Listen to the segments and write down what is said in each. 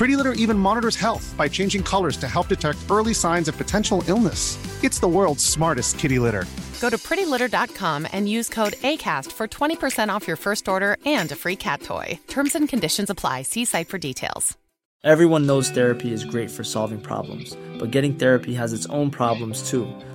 Pretty Litter even monitors health by changing colors to help detect early signs of potential illness. It's the world's smartest kitty litter. Go to prettylitter.com and use code ACAST for 20% off your first order and a free cat toy. Terms and conditions apply. See site for details. Everyone knows therapy is great for solving problems, but getting therapy has its own problems too,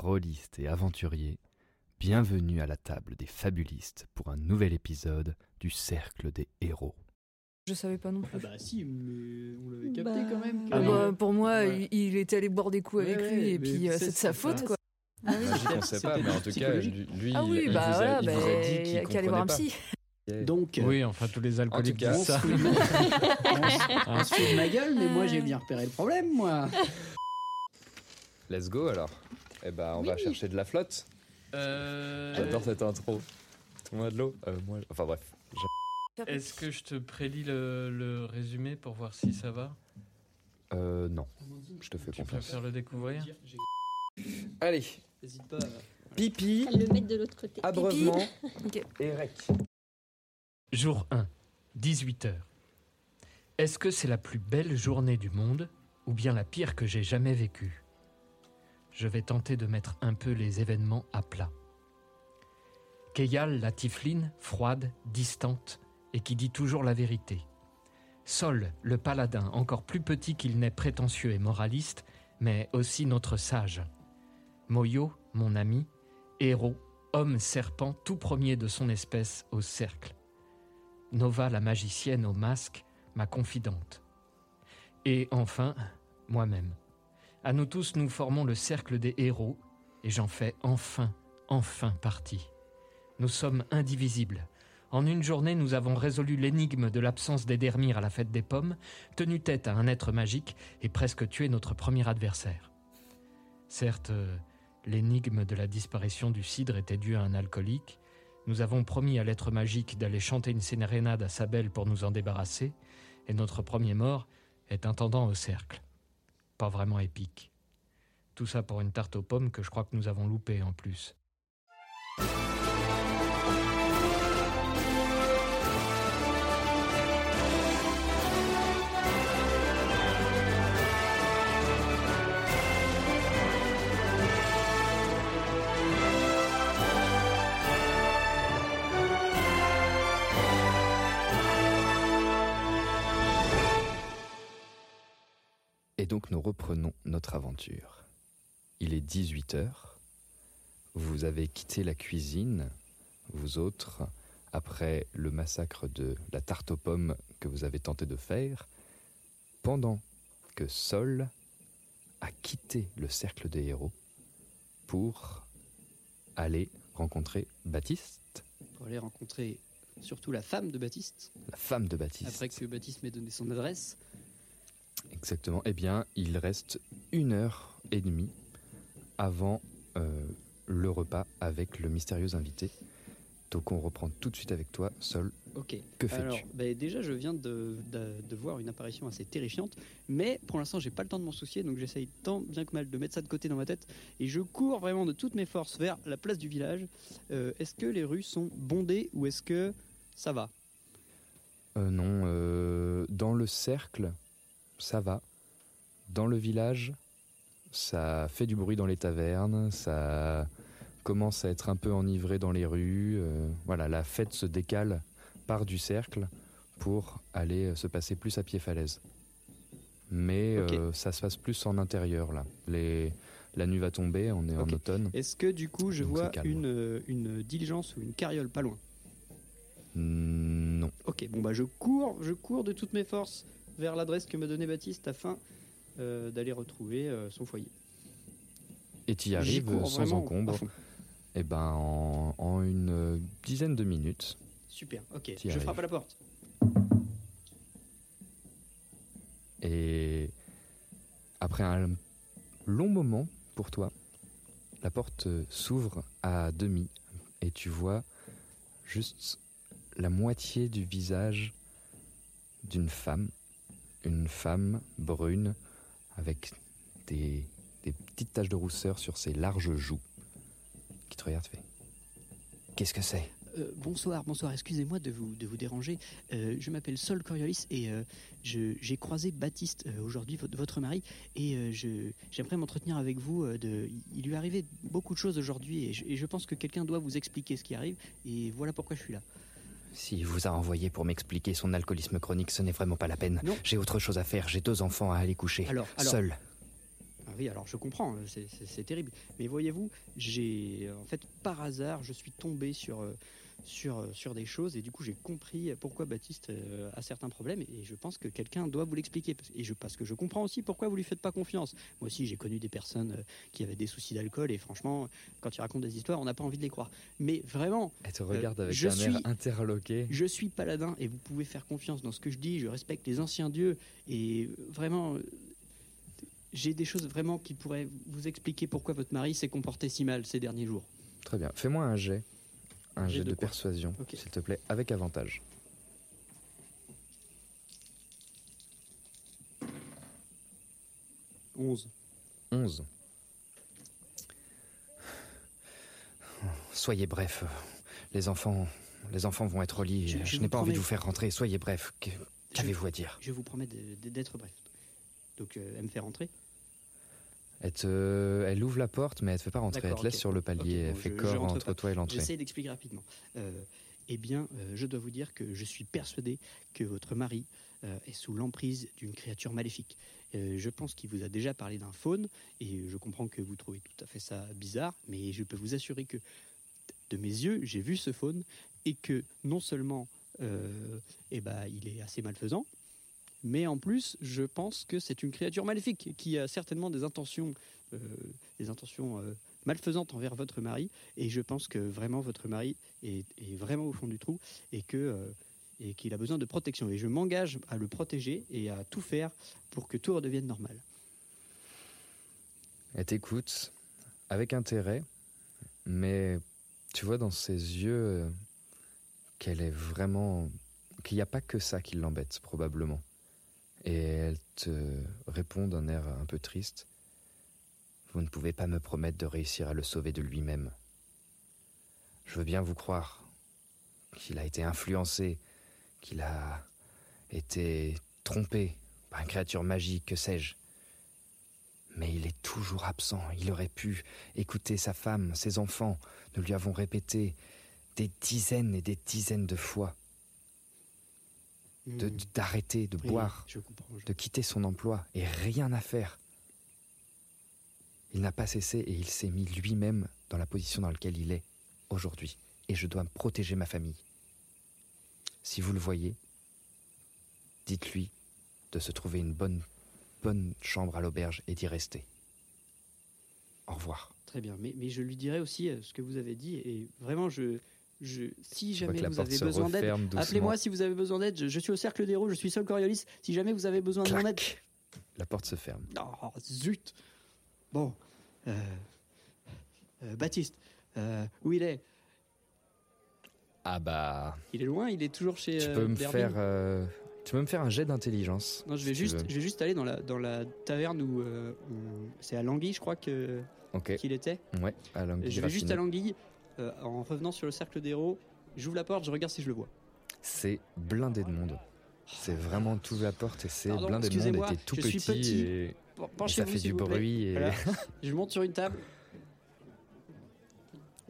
rôlistes et aventuriers, bienvenue à la table des fabulistes pour un nouvel épisode du Cercle des Héros. Je savais pas non plus. Ah bah si, mais on l'avait capté Bah, quand même. ah bah, pour moi, Ouais. il, il était allé boire des coups Ouais, avec ouais, lui et puis euh, c'est- de sa faute quoi. Ah oui, Moi, j'y c'était- pensais pas, mais en tout cas, lui, ah il, oui, il bah vous a, il bah, vous a dit qu'il qu'à aller voir un comprenait psy. Donc, euh, Oui, enfin, tous les alcooliques disent ça. on se- on se fout de ma gueule, mais moi j'ai bien repéré le problème, moi. Let's go alors. Eh ben, on va chercher de la flotte. Euh, J'adore cette intro. Tout le monde a de l'eau Euh, moi, Enfin bref. Est-ce que je te prélis le, le résumé pour voir si ça va? Euh, non, je te fais Tu confiance. préfères le découvrir? Allez, N'hésite pas. pipi, le mettre de l'autre côté. abreuvement Ok. et rec. Jour 1, 18h. Est-ce que c'est la plus belle journée du monde ou bien la pire que j'ai jamais vécue? Je vais tenter de mettre un peu les événements à plat. Keyal, la tifline, froide, distante et qui dit toujours la vérité. Sol, le paladin, encore plus petit qu'il n'est prétentieux et moraliste, mais aussi notre sage. Moyo, mon ami, héros, homme serpent tout premier de son espèce au cercle. Nova la magicienne au masque, ma confidente. Et enfin, moi-même. À nous tous, nous formons le cercle des héros, et j'en fais enfin, enfin partie. Nous sommes indivisibles. En une journée, nous avons résolu l'énigme de l'absence d'Edermir à la fête des pommes, tenu tête à un être magique et presque tué notre premier adversaire. Certes, euh, l'énigme de la disparition du cidre était due à un alcoolique, nous avons promis à l'être magique d'aller chanter une sérénade à Sabelle pour nous en débarrasser, et notre premier mort est intendant au cercle. Pas vraiment épique. Tout ça pour une tarte aux pommes que je crois que nous avons loupée en plus. Donc nous reprenons notre aventure. Il est 18h. Vous avez quitté la cuisine, vous autres, après le massacre de la tarte aux pommes que vous avez tenté de faire, pendant que Sol a quitté le cercle des héros pour aller rencontrer Baptiste, Pour aller rencontrer surtout la femme de Baptiste, la femme de Baptiste. après que Baptiste m'ait donné son adresse. Exactement. Eh bien, il reste une heure et demie avant euh, le repas avec le mystérieux invité. Donc, on reprend tout de suite avec toi, Sol. Ok. Que fais-tu Alors, bah, déjà, je viens de, de- de voir une apparition assez terrifiante, mais pour l'instant, j'ai pas le temps de m'en soucier, donc j'essaye tant bien que mal de mettre ça de côté dans ma tête, et je cours vraiment de toutes mes forces vers la place du village. Euh, est-ce que les rues sont bondées ou est-ce que ça va? Euh, non, euh, dans le cercle, ça va. Dans le village, ça fait du bruit dans les tavernes, ça commence à être un peu enivré dans les rues. euh, voilà, la fête se décale, part du cercle pour aller se passer plus à pied falaise. Mais euh, ça se passe plus en intérieur là. Les, la nuit va tomber, on est en automne. Est-ce que du coup je vois une, euh, une diligence ou une carriole pas loin? Mm, Non. Ok, bon bah je cours, je cours de toutes mes forces vers l'adresse que me donnait Baptiste afin euh, d'aller retrouver euh, son foyer. Et tu y arrives sans encombre. Et ben en, en une dizaine de minutes. Super, ok. Je frappe à la porte. Et après un long moment pour toi, la porte euh, s'ouvre à demi et tu vois juste la moitié du visage d'une femme, une femme brune avec des, petites taches de rousseur sur ses larges joues qui te regarde fait. Qu'est-ce que c'est? Euh, bonsoir, bonsoir, excusez-moi de vous, de vous déranger. Euh, je m'appelle Sol Coriolis et euh, j'ai croisé Baptiste aujourd'hui, votre, mari, et j'aimerais m'entretenir avec vous. il lui est arrivé beaucoup de choses aujourd'hui et je pense que quelqu'un doit vous expliquer ce qui arrive et voilà pourquoi je suis là. S'il vous a envoyé pour m'expliquer son alcoolisme chronique, ce n'est vraiment pas la peine. J'ai autre chose à faire, j'ai deux enfants à aller coucher. Alors, alors- Seul. Ah oui, alors je comprends, c'est- terrible. Mais voyez-vous, j'ai en fait par hasard, je suis tombé sur euh, sur euh, sur des choses et du coup j'ai compris pourquoi Baptiste euh, a certains problèmes et je pense que quelqu'un doit vous l'expliquer Parce- et je parce que je comprends aussi pourquoi vous lui faites pas confiance. Moi aussi j'ai connu des personnes euh, qui avaient des soucis d'alcool et franchement quand ils racontent des histoires, on n'a pas envie de les croire. Mais vraiment, Elle te regarde avec je un air suis- interloqué. je suis paladin et vous pouvez faire confiance dans ce que je dis. Je respecte les anciens dieux et vraiment, j'ai des choses vraiment qui pourraient vous expliquer pourquoi votre mari s'est comporté si mal ces derniers jours. Très bien. Fais-moi un jet. Un Jet de persuasion, s'il te plaît, avec avantage. Onze. 11. Soyez bref. Les enfants, les enfants vont être au lit. Je- Je, je n'ai pas envie de vous faire rentrer. Soyez bref. Qu'avez-vous à dire? Je vous promets d'être bref. Donc euh, elle me fait rentrer. Elle, te- elle ouvre la porte, mais elle te fait pas rentrer. Elle te laisse sur le palier. Elle fait je- corps entre pas. toi et l'entrée. J'essaie d'expliquer rapidement. Euh, eh bien, euh, je dois vous dire que je suis persuadé que votre mari euh, est sous l'emprise d'une créature maléfique. Je pense qu'il vous a déjà parlé d'un faune, et je comprends que vous trouvez tout à fait ça bizarre, mais je peux vous assurer que de mes yeux, j'ai vu ce faune, et que non seulement eh ben, il est assez malfaisant, mais en plus, je pense que c'est une créature maléfique qui a certainement des intentions, euh, des intentions euh, malfaisantes envers votre mari. Et je pense que vraiment votre mari est, vraiment au fond du trou et euh, et qu'il a besoin de protection. Et je m'engage à le protéger et à tout faire pour que tout redevienne normal. Elle t'écoute avec intérêt, mais tu vois dans ses yeux qu'elle est vraiment. qu'il n'y a pas que ça qui l'embête, probablement. Et elle te répond d'un air un peu triste. Vous ne pouvez pas me promettre de réussir à le sauver de lui-même. Je veux bien vous croire qu'il a été influencé, qu'il a été trompé par une créature magique, que sais-je. Mais il est toujours absent. Il aurait pu écouter sa femme, ses enfants. Nous lui avons répété des dizaines et des dizaines de fois. D'arrêter de boire, je comprends. je- de quitter son emploi et rien à faire. Il n'a pas cessé et il s'est mis lui-même dans la position dans laquelle il est aujourd'hui. Et je dois protéger ma famille. Si vous le voyez, dites-lui de se trouver une bonne, bonne chambre à l'auberge et d'y rester. Au revoir. Très bien, mais, mais je lui dirai aussi euh, ce que vous avez dit et vraiment je, je si jamais vous avez besoin d'aide, appelez-moi si vous avez besoin d'aide. Je, je suis au cercle d'héros, je suis Sol Coriolis. Si jamais vous avez besoin de mon aide, Clac La porte se ferme. Oh, zut Bon. Euh, euh, Baptiste, euh, où il est? Ah bah. Il est loin Il est toujours chez. Tu peux me faire. tu peux me faire un jet d'intelligence. Non, je vais, si juste, je vais juste aller dans la, dans la taverne où. où- c'est à Languille, je crois que qu'il était. Ouais, à l'anguille je vais juste à Languille, euh, en revenant sur le cercle d'héros. J'ouvre la porte, je regarde si je le vois. C'est blindé de monde. C'est vraiment tout la porte et c'est blindé de monde était tout petit, petit. et, ça fait du bruit et Voilà. Je monte sur une table.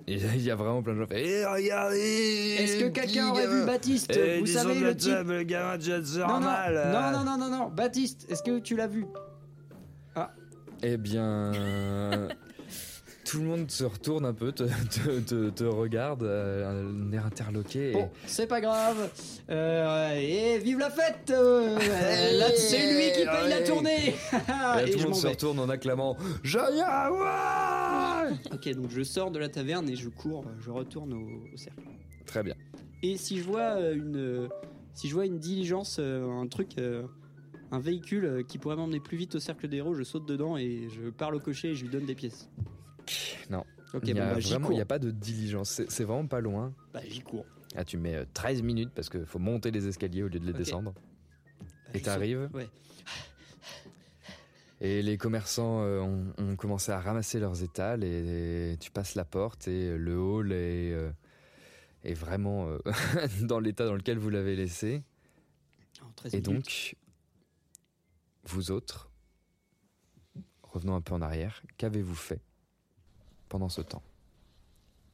et il y a vraiment plein de gens qui font, Eh, regardez Est-ce que quelqu'un aurait vu Baptiste Eh, Vous savez le type le gamin de Jet non, non, non, non, non, non, non, Baptiste, est-ce que tu l'as vu? Eh bien, tout le monde se retourne un peu, te, te, te- te regarde, euh, un air interloqué. et- Bon, c'est pas grave. Euh, et vive la fête euh, C'est lui qui paye la tournée Et tout le monde se vais. retourne en acclamant Jaya, ouais Ok, donc je sors de la taverne et je cours, je retourne au, au cercle. Très bien. Et si je vois une, si je vois une diligence, un truc, un véhicule qui pourrait m'emmener plus vite au cercle des héros, je saute dedans et je parle au cocher et je lui donne des pièces. Non. Ok, il y bon, a bah, n'y a pas de diligence. C'est vraiment pas loin. Bah, j'y cours. Ah, tu mets euh, 13 minutes parce qu'il faut monter les escaliers au lieu de les descendre. Bah, Et t'arrives Ouais. Et les commerçants euh, ont, ont commencé à ramasser leurs étals et, tu passes la porte et le hall est, euh, est vraiment euh, dans l'état dans lequel vous l'avez laissé. En 13 Et minutes. donc, vous autres, revenons un peu en arrière, qu'avez-vous fait? Pendant ce temps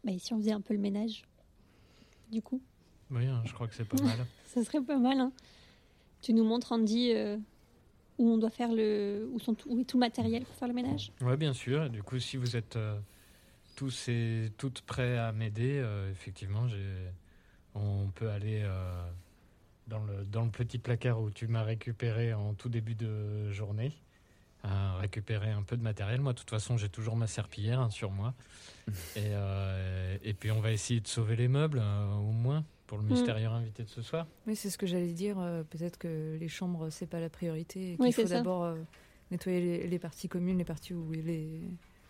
Bah, et si on faisait un peu le ménage Du coup, Oui, hein, je crois que c'est pas mal. ça serait pas mal. Hein. Tu nous montres, Andy, euh, où on doit faire le. Où, sont tout- où est tout le matériel pour faire le ménage? Oui, bien sûr. Et du coup, si vous êtes euh, tous et toutes prêts à m'aider, euh, effectivement, j'ai- on peut aller euh, dans, le, dans le petit placard où tu m'as récupéré en tout début de journée, à récupérer un peu de matériel. Moi, de toute façon, j'ai toujours ma serpillière hein, sur moi. et, euh, et puis, on va essayer de sauver les meubles, euh, au moins, pour le Mm. mystérieux invité de ce soir. Oui, c'est ce que j'allais dire. euh, Peut-être que les chambres, c'est pas la priorité. et Oui, qu'il faut d'abord euh, nettoyer les, les parties communes, les parties où les,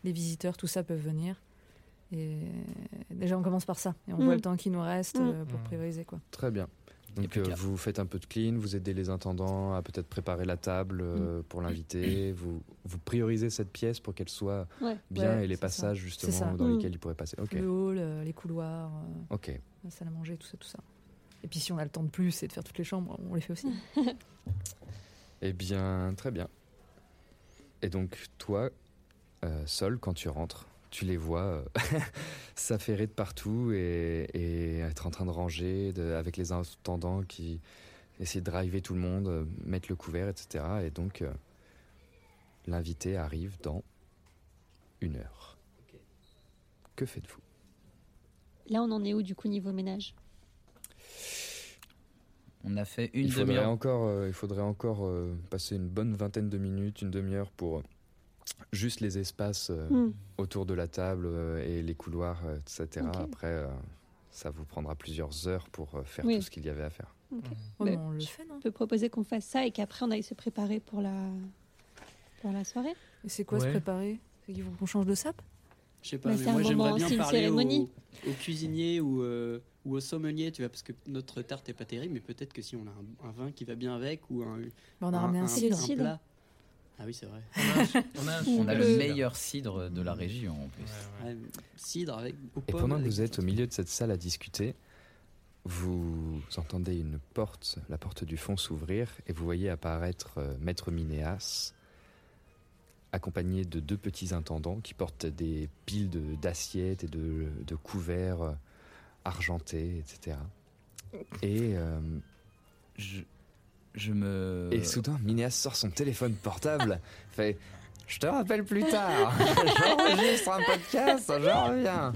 les visiteurs, tout ça peuvent venir. Et déjà, on commence par ça. Et on Mm. voit le temps qui nous reste Mm. euh, pour Mm. prioriser. quoi. Très bien. Donc euh, vous faites un peu de clean, vous aidez les intendants à peut-être préparer la table euh, pour l'invité, vous, vous priorisez cette pièce pour qu'elle soit Ouais. bien Ouais, et les passages ça. justement dans Mm. lesquels il pourrait passer. Ok, Le hall, euh, les couloirs, euh, ok. la salle à manger, tout ça, tout ça. Et puis si on a le temps de plus et de faire toutes les chambres, on les fait aussi. Eh bien, très bien. Et donc, toi, Sol, quand tu rentres, tu les vois euh, s'affairer de partout et, et être en train de ranger de- avec les intendants qui essaient de driver tout le monde, euh, mettre le couvert, etc. Et donc, euh, l'invité arrive dans une heure. Que faites-vous? Là, on en est où du coup niveau ménage? On a fait une demi-heure. encore, euh, il faudrait encore euh, passer une bonne vingtaine de minutes, une demi-heure pour euh, juste les espaces euh, Hmm. autour de la table euh, et les couloirs, euh, etc. Après, euh, ça vous prendra plusieurs heures pour euh, faire Oui. tout ce qu'il y avait à faire. Ouais, Bah, on le fait, non On peut proposer qu'on fasse ça et qu'après on aille se préparer pour la, pour la soirée. Et c'est quoi se préparer? C'est qu'il faut qu'on change de sape? Je sais pas, Bah, mais moi j'aimerais bien parler au, cérémonie. au cuisinier ou, euh, ou au sommelier, tu vois, parce que notre tarte est pas terrible, mais peut-être que si on a un, un vin qui va bien avec ou un, Bah, On a un, ramené un un- plat. Ah oui, c'est vrai. On a un On On a Le- le meilleur cidre de la région en plus. Ouais, ouais. Cidre avec aux Et pendant que vous êtes au milieu de cette salle à discuter, vous entendez une porte, la porte du fond s'ouvrir et vous voyez apparaître euh, Maître Minéas, accompagné de deux petits intendants qui portent des piles de- d'assiettes et de, de couverts euh, argentés, etc. Et, euh, Je, je me. et soudain, Minéas sort son téléphone portable, fait Je te rappelle plus tard, j'enregistre un podcast, je reviens.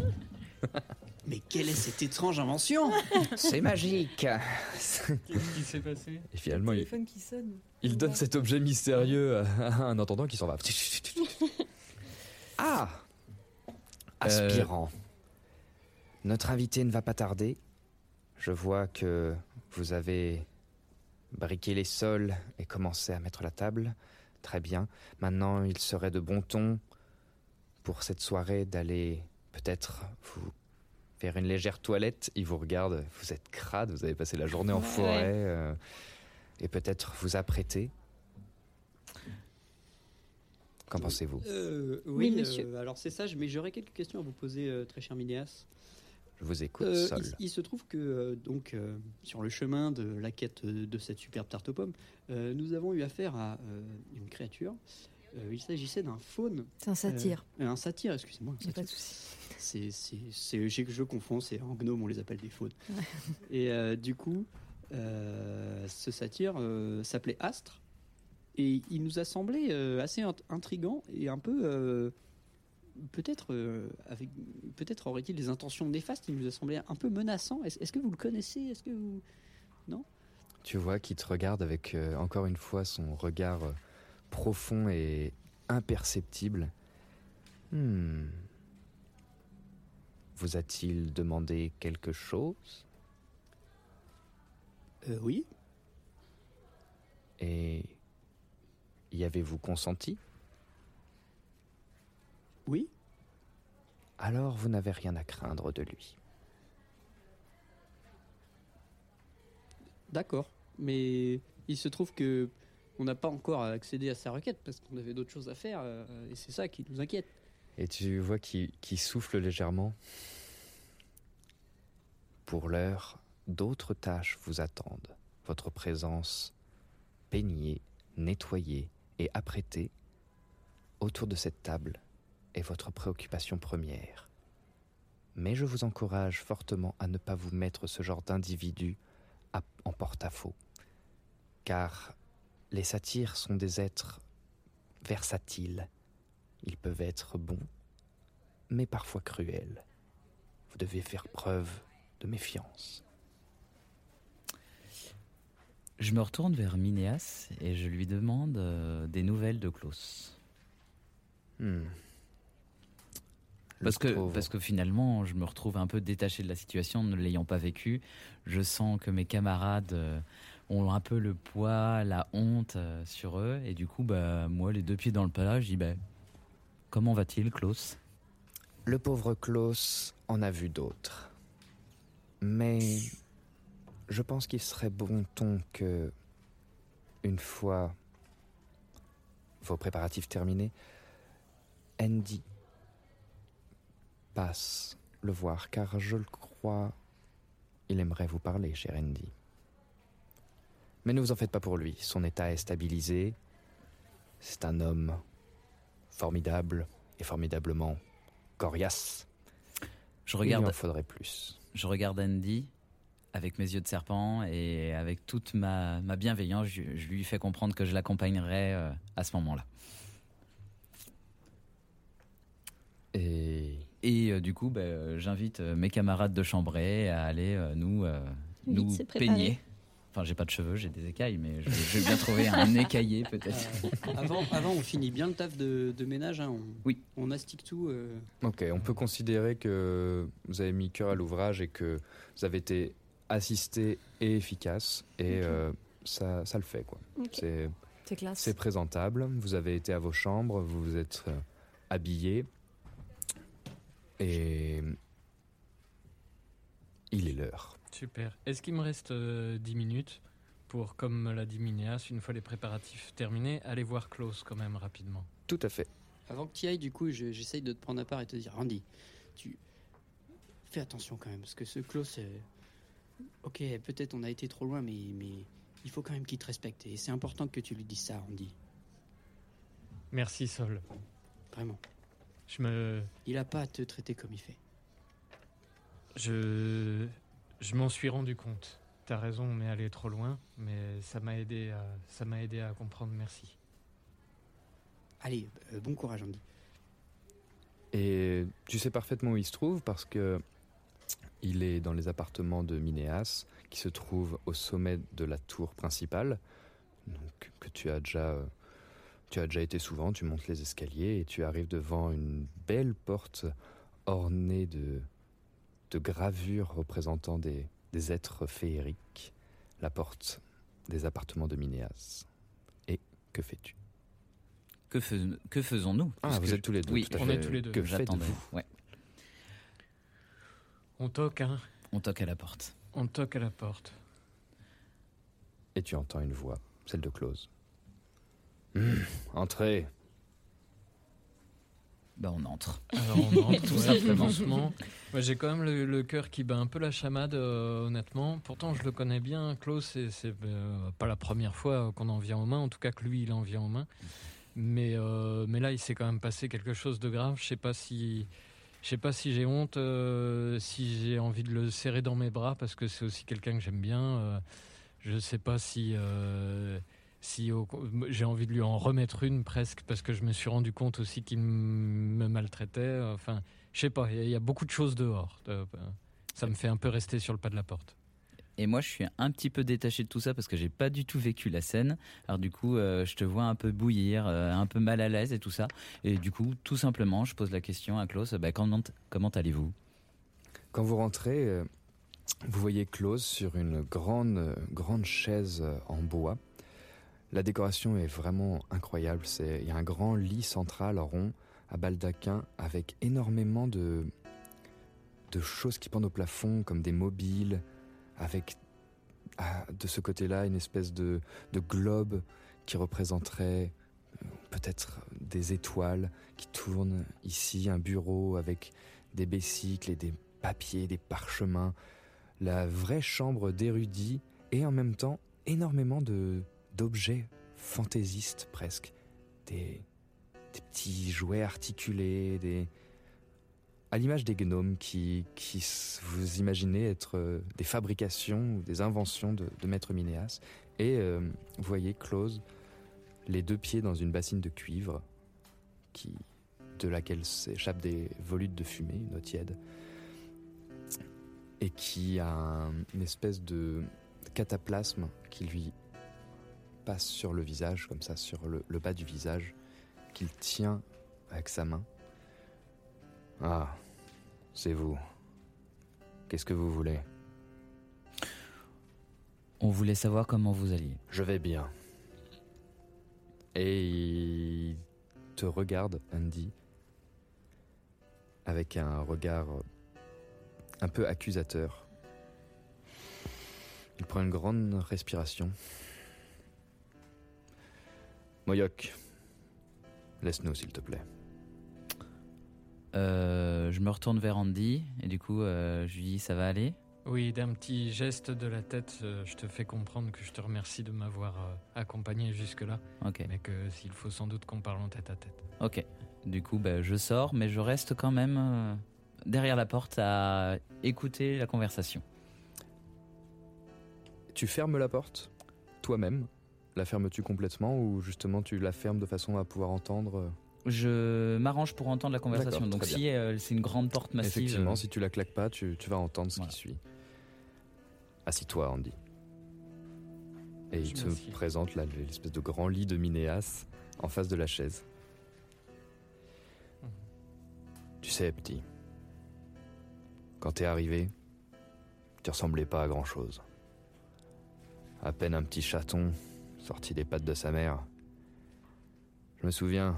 Mais quelle est cette étrange invention? C'est magique. Qu'est-ce qui s'est passé? Et finalement, il, téléphone qui sonne. Il donne cet objet mystérieux à à un entendant qui s'en va. Ah Aspirant. Notre invité ne va pas tarder. Je vois que vous avez briqué les sols et commencé à mettre la table. Très bien. Maintenant, il serait de bon ton pour cette soirée d'aller peut-être vous faire une légère toilette. Il vous regarde, vous êtes crade, vous avez passé la journée en Ouais. forêt. euh, et peut-être vous apprêter. Qu'en pensez-vous? Euh, Oui, oui, monsieur. euh, alors c'est ça, mais j'aurais quelques questions à vous poser, euh, très cher Minéas. Je vous écoute, Euh, Sol. il, il se trouve que euh, donc euh, sur le chemin de la quête de, cette superbe tarte aux pommes, euh, nous avons eu affaire à euh, une créature. Euh, il s'agissait d'un faune. C'est un satyre. Euh, un satyre, excusez-moi. un Y a pas de souci. C'est, c'est, c'est- je, je confonds, c'est en gnome, on les appelle des faunes. Ouais. Et euh, du coup, euh, ce satyre euh, s'appelait Astre. Et il nous a semblé euh, assez int- intrigant et un peu. Peut-être, euh, avec, peut-être aurait-il des intentions néfastes. Il nous a semblé un peu menaçant. Est-ce, que vous le connaissez? Est-ce que vous. Non? Tu vois qu'il te regarde avec euh, encore une fois son regard euh, profond et imperceptible. Hmm. Vous a-t-il demandé quelque chose? Euh, Oui. Et y avez-vous consenti? Oui. Alors vous n'avez rien à craindre de lui. D'accord. Mais il se trouve que. On n'a pas encore accédé à sa requête parce qu'on avait d'autres choses à faire euh, et c'est ça qui nous inquiète. Et tu vois qu'il qu'il souffle légèrement. Pour l'heure, d'autres tâches vous attendent. Votre présence peignée, nettoyée et apprêtée autour de cette table est votre préoccupation première. Mais je vous encourage fortement à ne pas vous mettre ce genre d'individu à- en porte-à-faux. Car les satyres sont des êtres versatiles. Ils peuvent être bons, mais parfois cruels. Vous devez faire preuve de méfiance. Je me retourne vers Minéas et je lui demande euh, des nouvelles de Klaus. Hmm. Parce que, parce que finalement, je me retrouve un peu détaché de la situation, ne l'ayant pas vécu. Je sens que mes camarades euh, ont un peu le poids, la honte euh, sur eux. Et du coup, bah, moi, les deux pieds dans le plat, je dis bah, Comment va-t-il, Klaus? Le pauvre Klaus en a vu d'autres. Mais je pense qu'il serait bon ton que, une fois vos préparatifs terminés, Andy passe le voir, car je le crois, il aimerait vous parler, cher Andy. Mais ne vous en faites pas pour lui, son état est stabilisé. C'est un homme formidable et formidablement coriace. Je Il regarde, en faudrait plus. je regarde Andy avec mes yeux de serpent et avec toute ma, ma bienveillance, je, je lui fais comprendre que je l'accompagnerai euh, à ce moment-là. Et Et euh, du coup, bah, euh, j'invite euh, mes camarades de Chambray à aller euh, nous, euh, nous peigner. Enfin, j'ai pas de cheveux, j'ai des écailles, mais je, je vais bien trouver un écaillé peut-être. Euh, avant, avant, on finit bien le taf de, de ménage. hein. On, Oui. On astique tout. euh, Ok, on peut considérer que vous avez mis cœur à l'ouvrage et que vous avez été assisté et efficace. Et euh, ça, ça le fait, quoi. C'est C'est classe. c'est présentable. Vous avez été à vos chambres, vous vous êtes euh, habillés. Et il est l'heure. Super. Est-ce qu'il me reste euh, 10 minutes pour, comme me l'a dit Minéas, une fois les préparatifs terminés, aller voir Klaus quand même rapidement? Tout à fait. Avant que tu ailles, du coup, je- j'essaye de te prendre à part et te dire Randy, tu fais attention quand même, parce que ce Klaus, euh, ok, peut-être on a été trop loin, mais, mais il faut quand même qu'il te respecte. Et c'est important que tu lui dises ça, Randy. Merci Sol. Vraiment. Je me, Il a pas à te traiter comme il fait. je, je m'en suis rendu compte. T'as raison, on est allé trop loin, mais ça m'a aidé à, ça m'a aidé à comprendre. Merci. Allez, euh, bon courage, Randy. Et tu sais parfaitement où il se trouve parce que il est dans les appartements de Minéas qui se trouvent au sommet de la tour principale. Donc que tu as déjà euh, tu as déjà été souvent, tu montes les escaliers et tu arrives devant une belle porte ornée de de gravures représentant des, des êtres féeriques, la porte des appartements de Minéas. Et que fais-tu? Que, fais- que faisons-nous? Ah, vous je- êtes tous les deux, Oui, tout à On fait. est tous les deux. Que j'attendais. faites-vous Ouais. On toque, hein On toque à la porte. On toque à la porte. Et tu entends une voix, celle de Clause. Hum, entrez. Bah, on entre. Alors on entre Tout ouais, simplement. Moi, j'ai quand même le, le cœur qui bat un peu la chamade, euh, honnêtement. Pourtant, je le connais bien, Klaus. C'est c'est, euh, pas la première fois qu'on en vient aux mains, en tout cas que lui, il en vient aux mains. Mais, euh, mais là, il s'est quand même passé quelque chose de grave. Je sais pas si, je sais pas si j'ai honte, euh, si j'ai envie de le serrer dans mes bras parce que c'est aussi quelqu'un que j'aime bien. Euh, je sais pas si. Si au- j'ai envie de lui en remettre une presque parce que je me suis rendu compte aussi qu'il me maltraitait. Enfin, je sais pas, il y a- il y, a beaucoup de choses dehors. Euh, Ça me fait un peu rester sur le pas de la porte. Et moi, je suis un petit peu détaché de tout ça parce que j'ai pas du tout vécu la scène. Alors du coup, euh, je te vois un peu bouillir, euh, un peu mal à l'aise et tout ça. Et du coup, tout simplement, je pose la question à Klaus. Bah, comment comment allez-vous? Quand vous rentrez, euh, vous voyez Klaus sur une grande, grande chaise en bois. La décoration est vraiment incroyable. Il y a un grand lit central rond à baldaquin avec énormément de, de choses qui pendent au plafond, comme des mobiles, avec ah, de ce côté-là une espèce de, de globe qui représenterait euh, peut-être des étoiles qui tournent ici, un bureau avec des bicycles et des papiers, des parchemins, la vraie chambre d'érudit et en même temps énormément de d'objets fantaisistes presque, des, petits jouets articulés, à l'image des gnomes qui, vous imaginez être euh, des fabrications ou des inventions de, Maître Minéas. Et euh, vous voyez Close, les deux pieds dans une bassine de cuivre, qui, de laquelle s'échappent des volutes de fumée, une eau tiède, et qui a un- une espèce de cataplasme qui lui passe sur le visage, comme ça, sur le, le bas du visage, qu'il tient avec sa main. Ah, c'est vous. Qu'est-ce que vous voulez? On voulait savoir comment vous alliez. Je vais bien. Et il te regarde, Andy, avec un regard un peu accusateur. Il prend une grande respiration. Moyoc, laisse-nous s'il te plaît. Euh, je me retourne vers Andy et du coup, euh, je lui dis ça va aller? Oui, d'un petit geste de la tête, euh, je te fais comprendre que je te remercie de m'avoir euh, accompagné jusque-là. Ok. Mais que s'il faut sans doute qu'on parle en tête à tête. Ok. Du coup, bah, je sors, mais je reste quand même euh, derrière la porte à écouter la conversation. Tu fermes la porte, toi-même La fermes-tu complètement ou justement tu la fermes de façon à pouvoir entendre euh, Je m'arrange pour entendre la conversation. Donc si euh, c'est une grande porte massive, Effectivement, euh, si tu la claques pas, tu, tu vas entendre ce qui suit. Assis-toi, Andy. Et il te présente là, l'espèce de grand lit de Minéas en face de la chaise. Mhm. Tu sais, petit, quand t'es arrivé, tu ressemblais pas à grand chose. À peine un petit chaton sorti des pattes de sa mère. Je me souviens,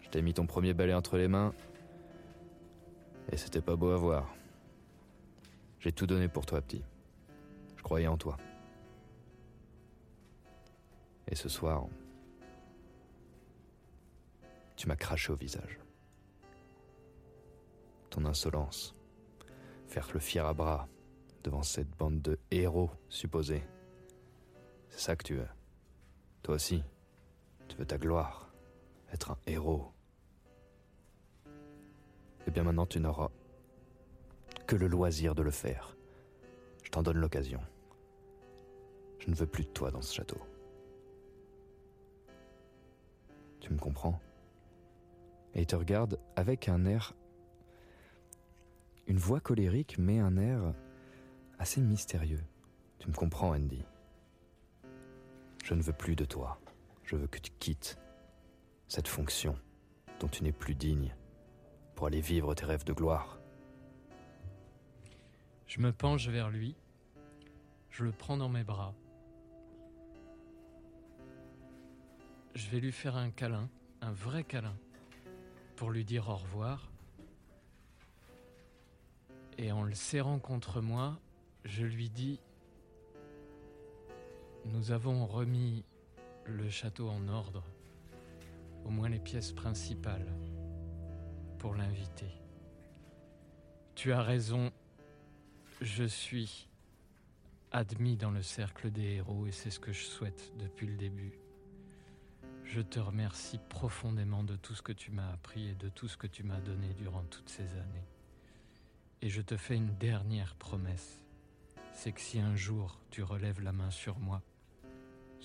je t'ai mis ton premier balai entre les mains et c'était pas beau à voir. J'ai tout donné pour toi, petit. Je croyais en toi. Et ce soir, tu m'as craché au visage. Ton insolence, faire le fier à bras devant cette bande de héros supposés. C'est ça que tu veux. Toi aussi, tu veux ta gloire, être un héros. Eh bien maintenant, tu n'auras que le loisir de le faire. Je t'en donne l'occasion. Je ne veux plus de toi dans ce château. Tu me comprends? Et il te regarde avec un air... Une voix colérique, mais un air assez mystérieux. Tu me comprends, Andy? Je ne veux plus de toi. Je veux que tu quittes cette fonction dont tu n'es plus digne pour aller vivre tes rêves de gloire. Je me penche vers lui, je le prends dans mes bras. Je vais lui faire un câlin, un vrai câlin, pour lui dire au revoir. Et en le serrant contre moi, je lui dis Nous avons remis le château en ordre, au moins les pièces principales. pour l'inviter. Tu as raison, je suis admis dans le cercle des héros et c'est ce que je souhaite depuis le début. Je te remercie profondément de tout ce que tu m'as appris et de tout ce que tu m'as donné durant toutes ces années. Et je te fais une dernière promesse, c'est que si un jour tu relèves la main sur moi,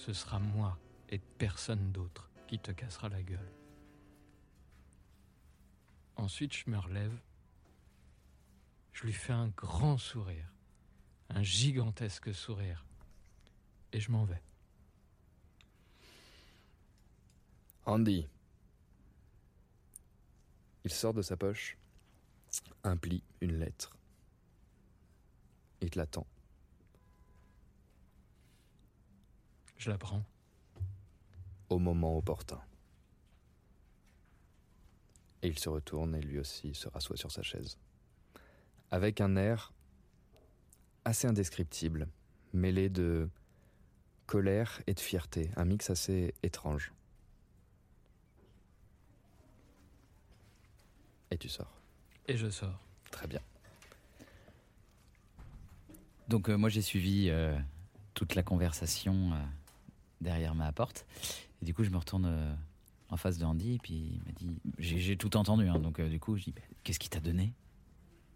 ce sera moi et personne d'autre qui te cassera la gueule. Ensuite, je me relève, je lui fais un grand sourire, un gigantesque sourire, et je m'en vais. Andy. Il sort de sa poche un pli, une lettre. Il te l'attend. Je la prends. Au moment opportun. Et il se retourne et lui aussi se rassoit sur sa chaise. Avec un air assez indescriptible, mêlé de colère et de fierté, un mix assez étrange. Et tu sors. Et je sors. Très bien. Donc euh, moi j'ai suivi euh, toute la conversation euh, derrière ma porte. Et du coup je me retourne euh, en face de Andy et puis il m'a dit... J'ai tout entendu, hein, donc euh, du coup je dis, Bah, qu'est-ce qu'il t'a donné?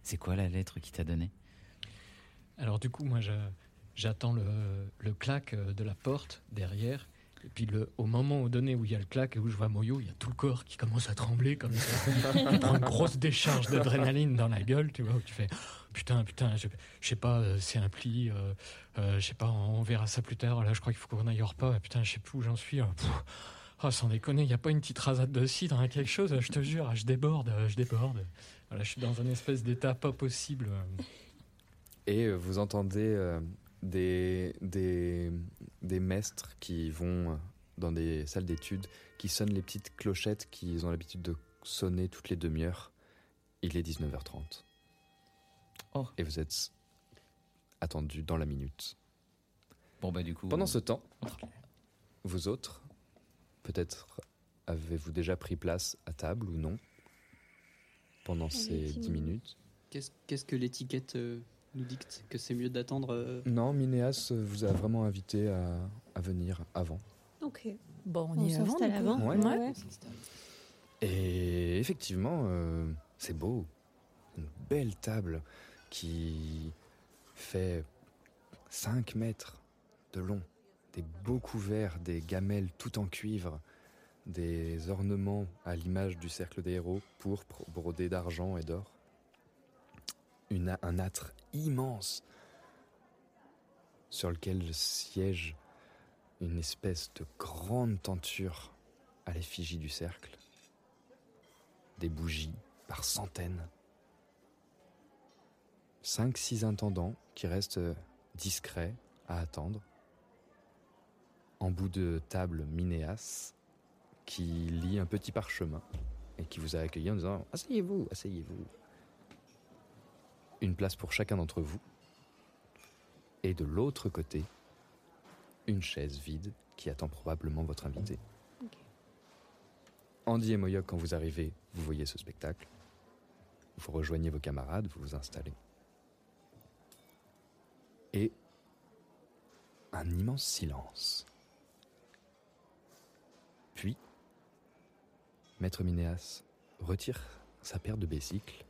C'est quoi la lettre qu'il t'a donnée? Alors du coup, moi, j'attends le, le clac euh, de la porte derrière. Et puis le, au moment au donné où il y a le clac et où je vois Moyo, il y a tout le corps qui commence à trembler comme ça. il prend une grosse décharge d'adrénaline dans la gueule, tu vois, où tu fais putain, putain, je, je sais pas, euh, c'est un pli, euh, euh, je sais pas, on verra ça plus tard. Là, je crois qu'il faut qu'on aille au repas. Putain, je sais plus où j'en suis. Ah, sans déconner, il n'y a pas une petite rasade de cidre, hein, quelque chose, je te jure, je déborde, euh, je déborde. Voilà, je suis dans un espèce d'état pas possible. euh. Et vous entendez euh, des, des, des maîtres qui vont euh, dans des salles d'études, qui sonnent les petites clochettes qu'ils ont l'habitude de sonner toutes les demi-heures. Il est 19h30. Oh. Et vous êtes attendu dans la minute. Bon bah du coup... Pendant ce temps, vous autres, peut-être avez-vous déjà pris place à table ou non? Pendant ces petit 10 minutes? Qu'est-ce qu'est-ce que l'étiquette euh, nous dicte Que c'est mieux d'attendre euh, Non, Minéas vous a vraiment invité à, à venir avant. Ok. Bon, on On y est avant. s'installe du coup. avant. Ouais. Ouais. Et effectivement, euh, c'est beau. Une belle table qui fait 5 mètres de long. Des beaux couverts, des gamelles tout en cuivre, des ornements à l'image du cercle des héros, pourpre, brodés d'argent et d'or. Un âtre immense sur lequel siège une espèce de grande tenture à l'effigie du cercle. Des bougies par centaines. Cinq, six intendants qui restent discrets à attendre. En bout de table, Minéas, qui lit un petit parchemin et qui vous a accueilli en disant Asseyez-vous, asseyez-vous. Une place pour chacun d'entre vous. Et de l'autre côté, une chaise vide qui attend probablement votre invité. Andy et Moyoc, quand vous arrivez, vous voyez ce spectacle. Vous rejoignez vos camarades, vous vous installez. Et un immense silence. Puis, Maître Minéas retire sa paire de besicles,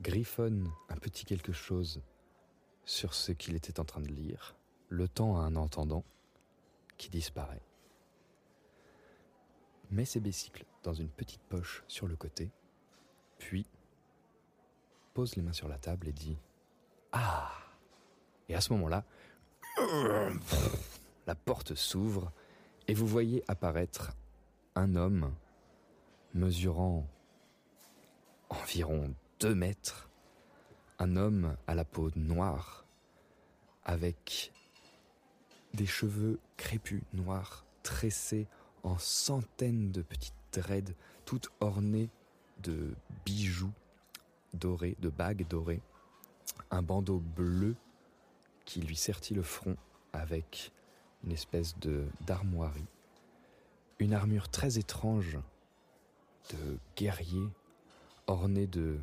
griffonne un petit quelque chose sur ce qu'il était en train de lire, le temps à un entendant qui disparaît. Met ses besicles dans une petite poche sur le côté, puis pose les mains sur la table et dit Ah! Et à ce moment-là, la porte s'ouvre et vous voyez apparaître un homme mesurant environ deux mètres, un homme à la peau noire, avec des cheveux crépus noirs tressés en centaines de petites dreads, toutes ornées de bijoux dorés, de bagues dorées, un bandeau bleu qui lui sertit le front avec une espèce de d'armoirie, une armure très étrange de guerrier orné de,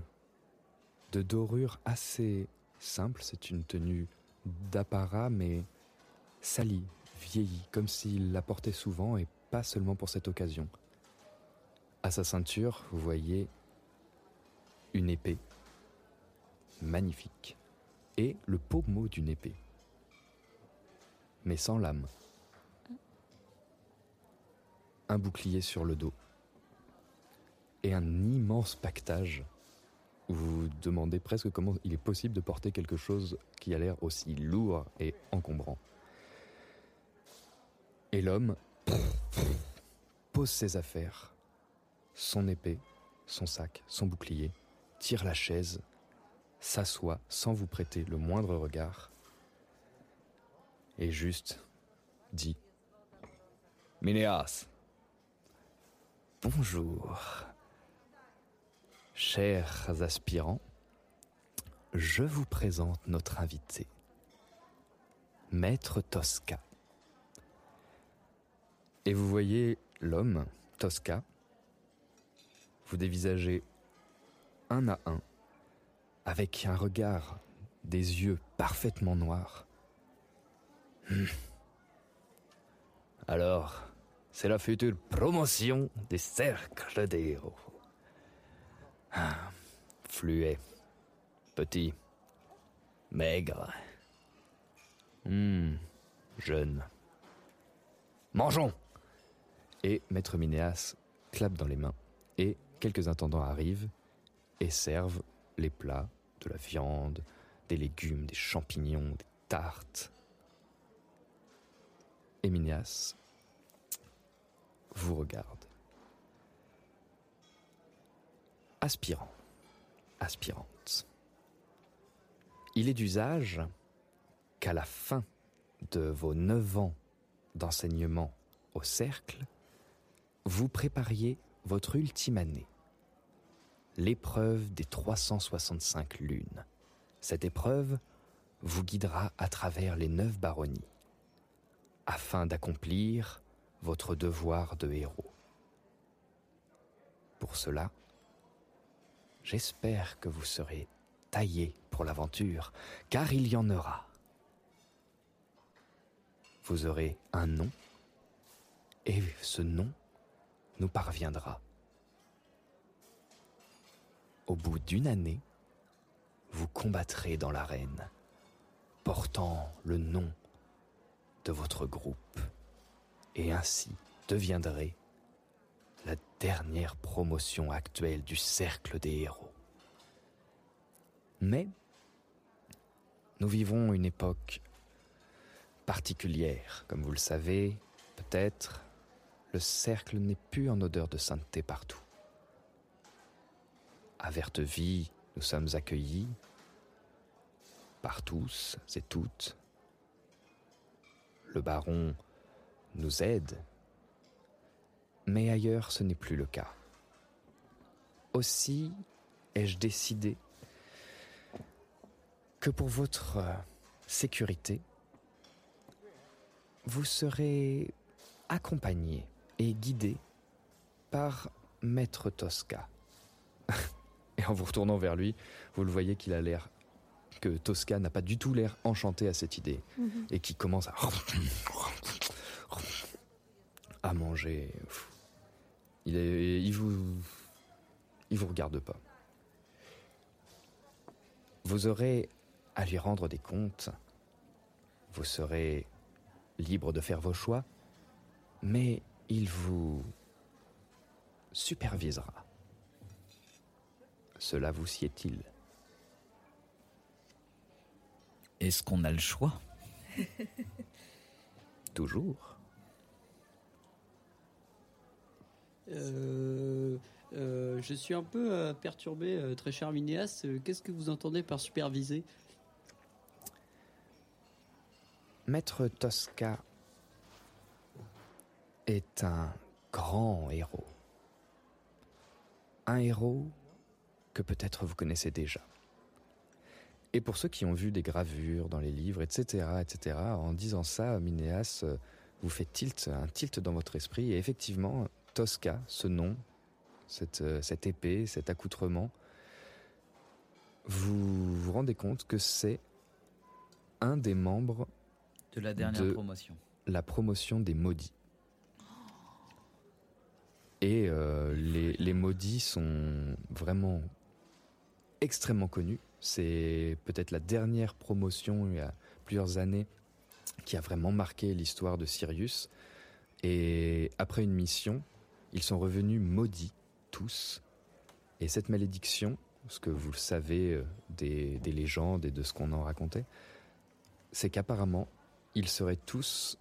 de dorures assez simples. C'est une tenue d'apparat, mais salie, vieillie, comme s'il la portait souvent et pas seulement pour cette occasion. À sa ceinture, vous voyez une épée magnifique et le pommeau d'une épée, mais sans lame. Un bouclier sur le dos et un immense pactage vous vous demandez presque comment il est possible de porter quelque chose qui a l'air aussi lourd et encombrant. Et l'homme pose ses affaires, son épée, son sac, son bouclier, tire la chaise, s'assoit sans vous prêter le moindre regard, et juste dit Minéas, bonjour. Chers aspirants, je vous présente notre invité, Maître Tosca. Et vous voyez l'homme, Tosca, vous dévisagez un à un, avec un regard, des yeux parfaitement noirs. Hmm. Alors, c'est la future promotion des cercles des héros. Ah, fluet, petit, maigre, hmm, jeune. Mangeons Et Maître Minéas clappe dans les mains, et quelques intendants arrivent et servent les plats, de la viande, des légumes, des champignons, des tartes. Et Minéas vous regarde. Aspirant, aspirante. Il est d'usage qu'à la fin de vos neuf ans d'enseignement au cercle, vous prépariez votre ultime année, l'épreuve des 365 lunes. Cette épreuve vous guidera à travers les neuf baronnies, afin d'accomplir votre devoir de héros. Pour cela, j'espère que vous serez taillé pour l'aventure, car il y en aura. Vous aurez un nom, et ce nom nous parviendra. Au bout d'une année, vous combattrez dans l'arène, portant le nom de votre groupe, et ainsi deviendrez la dernière promotion actuelle du cercle des héros. Mais nous vivons une époque particulière, comme vous le savez, peut-être, le cercle n'est plus en odeur de sainteté partout. À Vertevie, nous sommes accueillis par tous et toutes. Le baron nous aide, mais ailleurs ce n'est plus le cas. Aussi ai-je décidé que pour votre sécurité, vous serez accompagné et guidé par Maître Tosca. et en vous retournant vers lui, vous le voyez qu'il a l'air que Tosca n'a pas du tout l'air enchanté à cette idée Mhm. et qui commence à à manger. Il est, il vous, il vous regarde pas. Vous aurez à lui rendre des comptes. Vous serez libre de faire vos choix, mais il vous supervisera. Cela vous sied-il? Est-ce qu'on a le choix? Toujours. Euh, euh, je suis un peu euh, perturbé, euh, très cher Minéas. Euh, Qu'est-ce que vous entendez par superviser? Maître Tosca est un grand héros. Un héros que peut-être vous connaissez déjà. Et pour ceux qui ont vu des gravures dans les livres, etc., etc., en disant ça, Minéas euh, vous fait tilt, un tilt dans votre esprit. Et effectivement, Tosca, ce nom, cette, euh, cette épée, cet accoutrement, vous vous rendez compte que c'est un des membres De la dernière de promotion. la promotion des maudits. Et euh, les, les maudits sont vraiment extrêmement connus. C'est peut-être la dernière promotion il y a plusieurs années qui a vraiment marqué l'histoire de Sirius. Et après une mission, ils sont revenus maudits, tous. Et cette malédiction, ce que vous le savez euh, des, des légendes et de ce qu'on en racontait, c'est qu'apparemment, ils seraient tous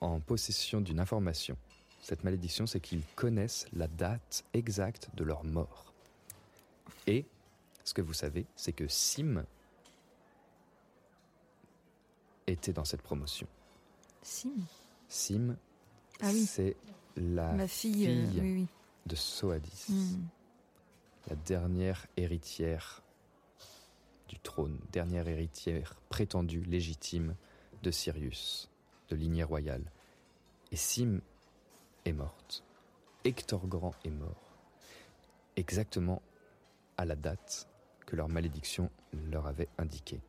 en possession d'une information. Cette malédiction, c'est qu'ils connaissent la date exacte de leur mort. Et ce que vous savez, c'est que Sim était dans cette promotion. Sim? Sim, Ah oui. c'est la Ma fille, euh, oui, oui. de Soadis, Hmm. la dernière héritière du trône, dernière héritière prétendue légitime de Sirius, de lignée royale. Et Sim est morte. Hector Grand est mort. Exactement à la date que leur malédiction leur avait indiquée.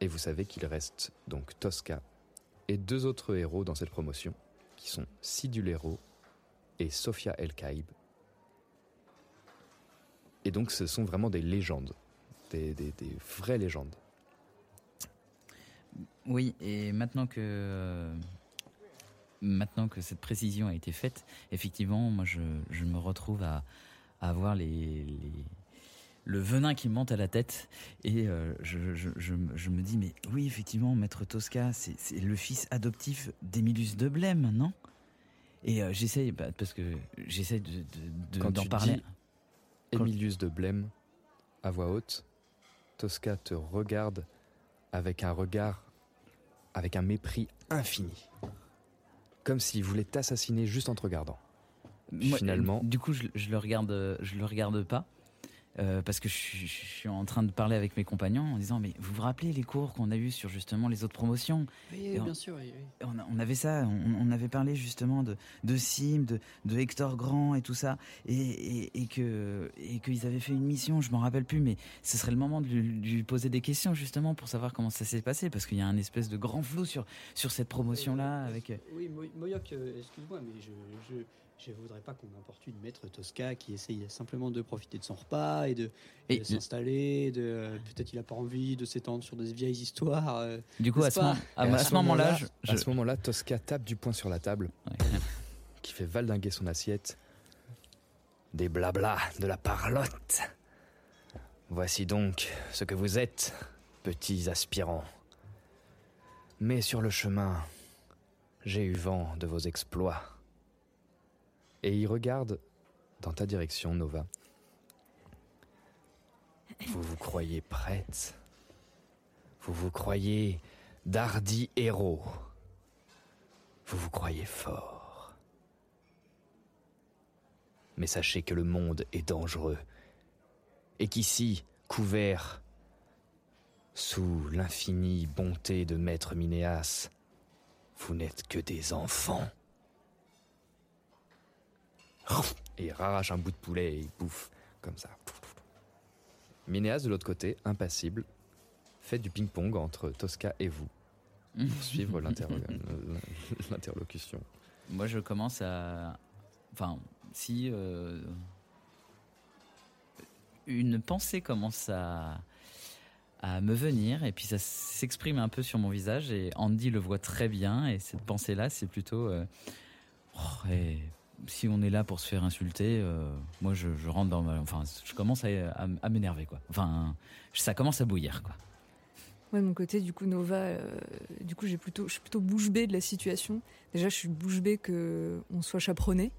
Et vous savez qu'il reste donc Tosca et deux autres héros dans cette promotion, qui sont Sidulero et Sophia El Kaib. Et donc ce sont vraiment des légendes, des, vraies légendes. Oui, et maintenant que euh, maintenant que cette précision a été faite, effectivement, moi je, me retrouve à, à avoir les, les- le venin qui me monte à la tête et euh, je, je- je me- je me dis mais oui effectivement maître Tosca c'est le fils adoptif d'Emilus de Blême non? Et euh, j'essaye bah, parce que j'essaye de- de- de- d'en parler Emilius de Blême, à voix haute, Tosca te regarde avec un regard, avec un mépris infini. Comme s'il voulait t'assassiner juste en te regardant. Moi, Finalement- du coup, je, je le regarde, je le regarde pas. Euh, parce que je, suis- je suis en train de parler avec mes compagnons en disant mais vous vous rappelez les cours qu'on a eu sur justement les autres promotions? Oui, on- bien sûr. oui, oui. on, avait ça, on, on avait parlé justement de, de Sim, de, de Hector Grand et tout ça, et, et, et que et qu'ils avaient fait une mission, je m'en rappelle plus, mais ce serait le moment de lui, poser des questions justement pour savoir comment ça s'est passé, parce qu'il y a un espèce de grand flou sur sur cette promotion là avec. Oui, Mo- Moyoc, euh, excuse-moi, mais je, je, je voudrais pas qu'on importune Maître Tosca qui essaye simplement de profiter de son repas et de, Et- de s'installer. De, peut-être il a pas envie de s'étendre sur des vieilles histoires. euh, Du coup, à n'est-ce ce, pas moment, à, à ce moment-là, je, à ce moment-là, Tosca tape du poing sur la table, qui fait valdinguer son assiette. Des blablas, de la parlotte. Voici donc ce que vous êtes, petits aspirants. Mais sur le chemin, j'ai eu vent de vos exploits. Et il regarde dans ta direction, Nova. Vous vous croyez prête Vous vous croyez d'hardis héros Vous vous croyez fort Mais sachez que le monde est dangereux et qu'ici, couvert sous l'infinie bonté de Maître Minéas, vous n'êtes que des enfants. Et il arrache un bout de poulet et il bouffe comme ça. Minéas, de l'autre côté, impassible, fait du ping-pong entre Tosca et vous pour suivre l'interlocution. Moi, je commence à. Enfin, si. euh, Une pensée commence à. à me venir, et puis ça s'exprime un peu sur mon visage, et Andy le voit très bien, et cette pensée-là, c'est plutôt. euh, oh, et si on est là pour se faire insulter, euh, moi, je, je rentre dans ma. Enfin, je commence à, à- à m'énerver, quoi. Enfin, ça commence à bouillir, quoi. Ouais, de mon côté, du coup, Nova, euh, du coup, j'ai plutôt, je suis plutôt bouche bée de la situation. Déjà, je suis bouche bée que on soit chaperonné,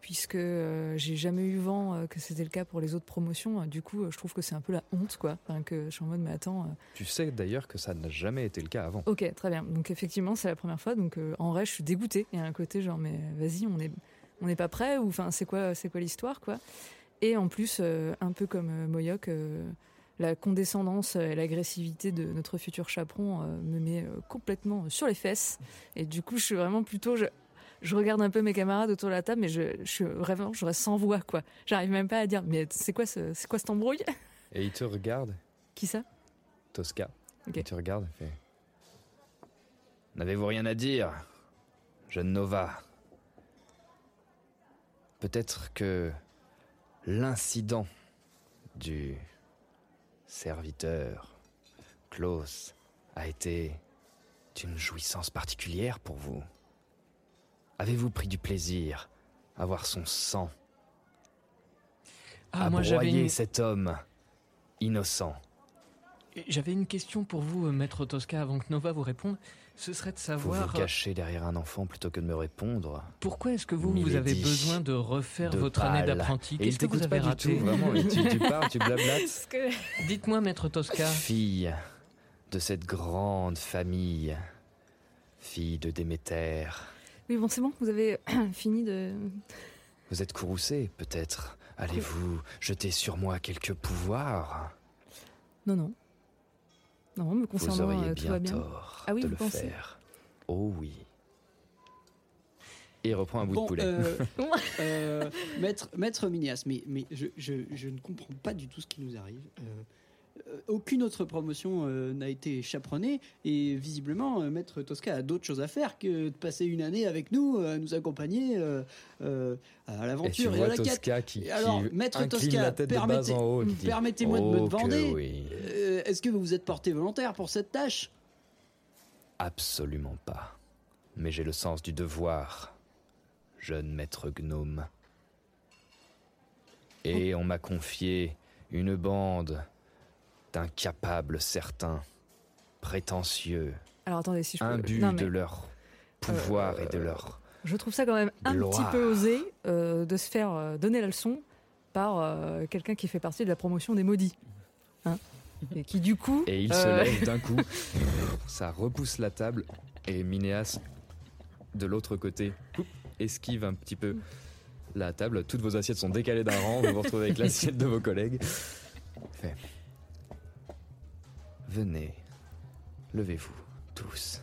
puisque euh, j'ai jamais eu vent euh, que c'était le cas pour les autres promotions. Du coup, euh, je trouve que c'est un peu la honte, quoi. Enfin, que je suis en mode, mais attends. euh, Tu sais d'ailleurs que ça n'a jamais été le cas avant. Ok, très bien. Donc effectivement, c'est la première fois. Donc euh, en vrai, je suis dégoûtée. Y a un côté genre, mais vas-y, on est, on n'est pas prêt ou enfin, c'est quoi, c'est quoi l'histoire, quoi. Et en plus, euh, un peu comme euh, Moyoc, euh, la condescendance et l'agressivité de notre futur chaperon me met complètement sur les fesses. Et du coup, je suis vraiment plutôt je- je regarde un peu mes camarades autour de la table, mais je, je suis vraiment, je reste sans voix, quoi. J'arrive même pas à dire, mais c'est quoi, ce, c'est quoi cette embrouille? Et il te regarde, Qui ça? Tosca. Ok. Il te regarde fait N'avez-vous rien à dire, jeune Nova? Peut-être que l'incident du serviteur Klaus a été d'une jouissance particulière pour vous Avez-vous pris du plaisir à voir son sang Ah, à moi, j'avais broyer une- cet homme innocent? J'avais une question pour vous, maître Tosca, avant que Nova vous réponde. Ce serait de Vous savoir vous cachez derrière un enfant plutôt que de me répondre. pourquoi est-ce que vous, vous avez besoin de refaire de votre année d'apprenti Et il Qu'est-ce que vous t'écoute avez pas raté du tout, vraiment. Et tu, tu parles, tu blablates. Dites-moi, maître Tosca. Fille de cette grande famille. Fille de Déméter. Oui, bon, c'est bon, vous avez fini de. Vous êtes courroucée, peut-être. Allez-vous jeter sur moi quelques pouvoirs? Non, non. Non, me Vous concernant, auriez euh, tout bien va bien. tort Ah oui, de vous le pensez faire. Oh oui. Et il reprend un bout Bon, de poulet. euh, euh, maître, maître Minias, mais, mais je, je, je ne comprends pas du tout ce qui nous arrive. Euh, aucune autre promotion euh, n'a été chaperonnée et visiblement euh, Maître Tosca a d'autres choses à faire que de passer une année avec nous, à nous accompagner euh, euh, à l'aventure et, à la quête. Qui, alors, Maître Tosca, permettez- permettez-moi de me Oh demander, oui. euh, est-ce que vous vous êtes porté volontaire pour cette tâche? Absolument pas. Mais j'ai le sens du devoir, jeune maître gnome. Et on m'a confié une bande d'incapables certains, prétentieux, Alors attendez, si je peux. imbus Non, mais de leur pouvoir et de leur... Je trouve ça quand même un Gloire. petit peu osé euh, de se faire euh, donner la leçon par euh, quelqu'un qui fait partie de la promotion des maudits. Hein et qui du coup. Et il euh, se lève d'un coup, ça repousse la table, et Minéas, de l'autre côté, esquive un petit peu la table. Toutes vos assiettes sont décalées d'un rang, vous vous retrouvez avec l'assiette de vos collègues. Fait. Venez, levez-vous, tous.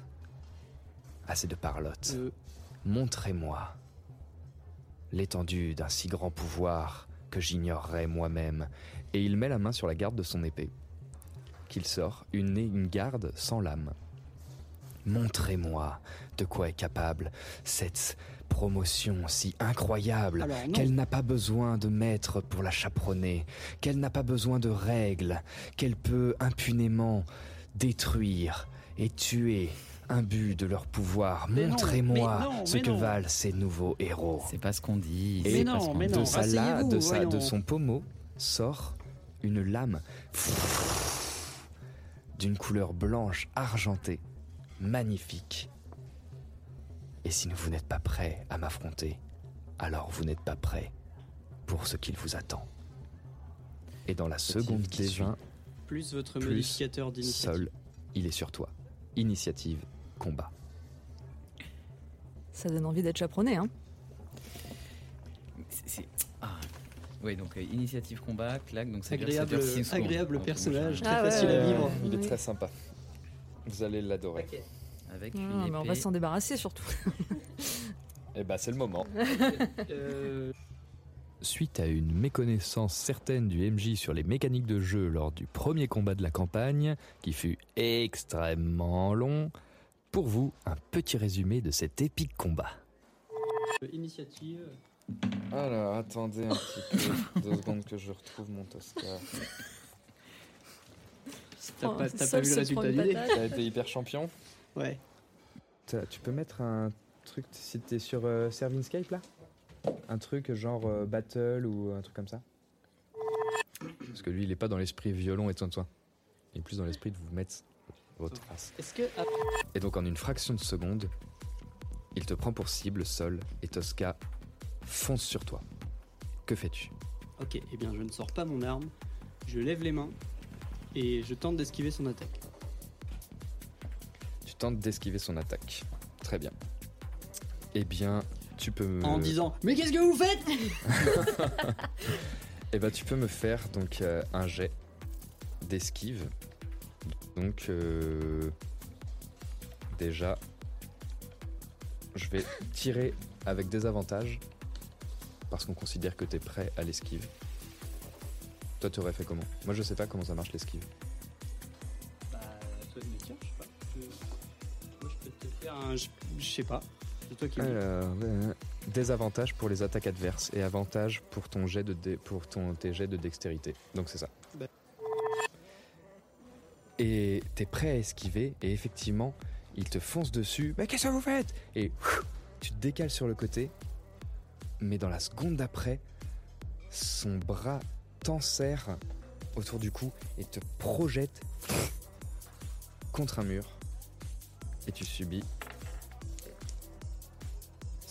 Assez de parlotte. Euh, Montrez-moi l'étendue d'un si grand pouvoir que j'ignorerais moi-même. Et il met la main sur la garde de son épée, qu'il sort, une, une garde sans lame. Montrez-moi de quoi est capable cette promotion si incroyable Alors, non. qu'elle n'a pas besoin de maître pour la chaperonner, qu'elle n'a pas besoin de règles, qu'elle peut impunément détruire et tuer imbus de leur pouvoir. Montrez-moi ce que non. valent ces nouveaux héros. C'est pas ce qu'on dit. Et c'est Mais pas non, ce qu'on mais dit. non, de, sa la- de, sa- de son pommeau sort une lame d'une couleur blanche argentée, magnifique. Et si vous n'êtes pas prêt à m'affronter, alors vous n'êtes pas prêt pour ce qu'il vous attend. Et dans la seconde qui suit, plus votre plus modificateur d'initiative. seul, il est sur toi. Initiative, combat. Ça donne envie d'être chaperonné, hein. C'est- Ah. Oui, donc euh, initiative combat, claque, donc ça veut dire que ça Agréable, secondes. agréable Donc, personnage, bon, très Ah ouais, facile à vivre. Il est Oui. très sympa. Vous allez l'adorer. Avec une mais on va s'en débarrasser surtout. Eh ben, c'est le moment. Euh, Suite à une méconnaissance certaine du MJ sur les mécaniques de jeu lors du premier combat de la campagne, qui fut extrêmement long, pour vous, un petit résumé de cet épique combat. initiative. Alors, attendez un petit peu, deux secondes que je retrouve mon Tosca. T'as pas, vu le résultat du dé. T'as été hyper champion? Ouais. Tu peux mettre un truc, si t'es sur euh, Servinscape là? Un truc genre euh, Battle ou un truc comme ça? Parce que lui, il est pas dans l'esprit violon et tout ça. Il est plus dans l'esprit de vous mettre votre face. Est-ce que. ah, Et donc en une fraction de seconde, il te prend pour cible, Sol, et Tosca fonce sur toi. Que fais-tu? Ok, eh bien je ne sors pas mon arme, je lève les mains et je tente d'esquiver son attaque. Tu tentes d'esquiver son attaque. Très bien. Eh bien, tu peux me... En disant Mais qu'est-ce que vous faites? Eh ben, tu peux me faire donc euh, un jet d'esquive. Donc, euh, déjà, je vais tirer avec des avantages, parce qu'on considère que tu es prêt à l'esquive. Toi, tu aurais fait comment? Moi, je sais pas comment ça marche l'esquive. Je sais pas. C'est toi qui. me dis. Alors, euh, désavantages pour les attaques adverses et avantages pour ton jet de dé- pour ton tes jets de dextérité. Donc c'est ça. Bah. Et t'es prêt à esquiver et effectivement, il te fonce dessus. Mais qu'est-ce que vous faites? Et ouf, tu te décales sur le côté. Mais dans la seconde d'après, son bras t'enserre autour du cou et te projette contre un mur. Et tu subis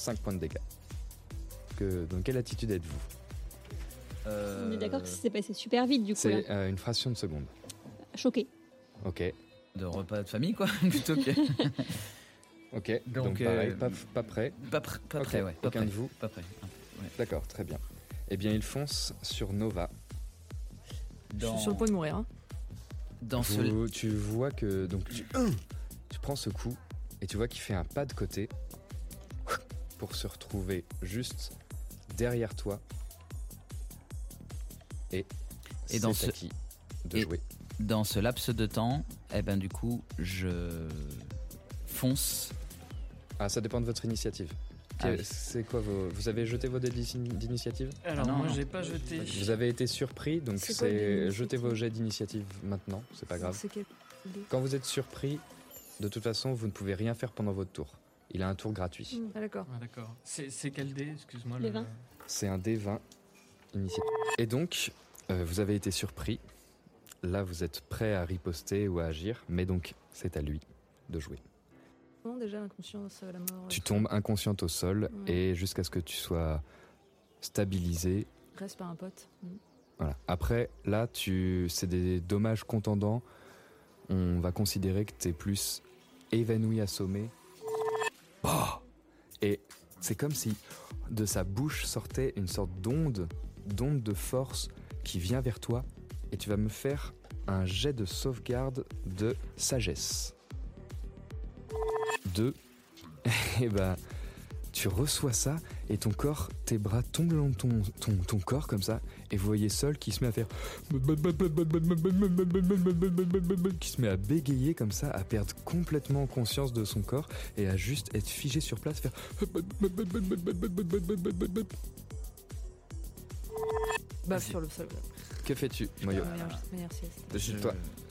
5 points de dégâts. Que, dans quelle attitude êtes-vous? On est d'accord que ça s'est passé super vite du coup. C'est euh, une fraction de seconde. Choqué. Ok. De repas de famille, quoi, plutôt que. Ok, donc, Donc, pareil, euh, pas, pas prêt. Pas, pr- pas prêt, ouais. Pas Aucun prêt. de vous Pas prêt. ouais. D'accord, très bien. Eh bien, il fonce sur Nova. Je suis sur le point de mourir. hein. Dans ce. Tu vois que donc tu, tu prends ce coup et tu vois qu'il fait un pas de côté pour se retrouver juste derrière toi. Et, Et dans c'est ce- à qui de et- jouer. Dans ce laps de temps, eh ben du coup, je fonce. Ah, ça dépend de votre initiative. Ah Quel- oui. C'est quoi vos... Vous avez jeté vos dés d'ini- d'initiative? Alors, Ah non, moi, j'ai pas jeté. Vous avez été surpris, donc C'est jetez vos jets d'initiative maintenant, c'est pas grave. Quel Quand vous êtes surpris, de toute façon, vous ne pouvez rien faire pendant votre tour. Il a un tour gratuit. Ah d'accord. Ah, d'accord. C'est quel dé? Excuse-moi. Le 20. C'est un D20 initiative. Et donc, euh, vous avez été surpris. Là, vous êtes prêt à riposter ou à agir, mais donc, c'est à lui de jouer. Comment déjà l'inconscience, euh, la mort Tu euh, tombes inconsciente au sol Ouais. et jusqu'à ce que tu sois stabilisé. Reste par un pote. Mm. Voilà. Après, là, tu, c'est des dommages contendants. On va considérer que tu es plus évanoui, assommé. Oh et c'est comme si de sa bouche sortait une sorte d'onde, d'onde de force qui vient vers toi. Et tu vas me faire un jet de sauvegarde de sagesse. Deux. Et ben, tu reçois ça et ton corps, tes bras tombent le long de ton, ton, ton corps comme ça. Et vous voyez Sol qui se met à faire. qui se met à bégayer comme ça, à perdre complètement conscience de son corps et à juste être figé sur place, faire. Baf sur le sol. Que fais-tu, Moyo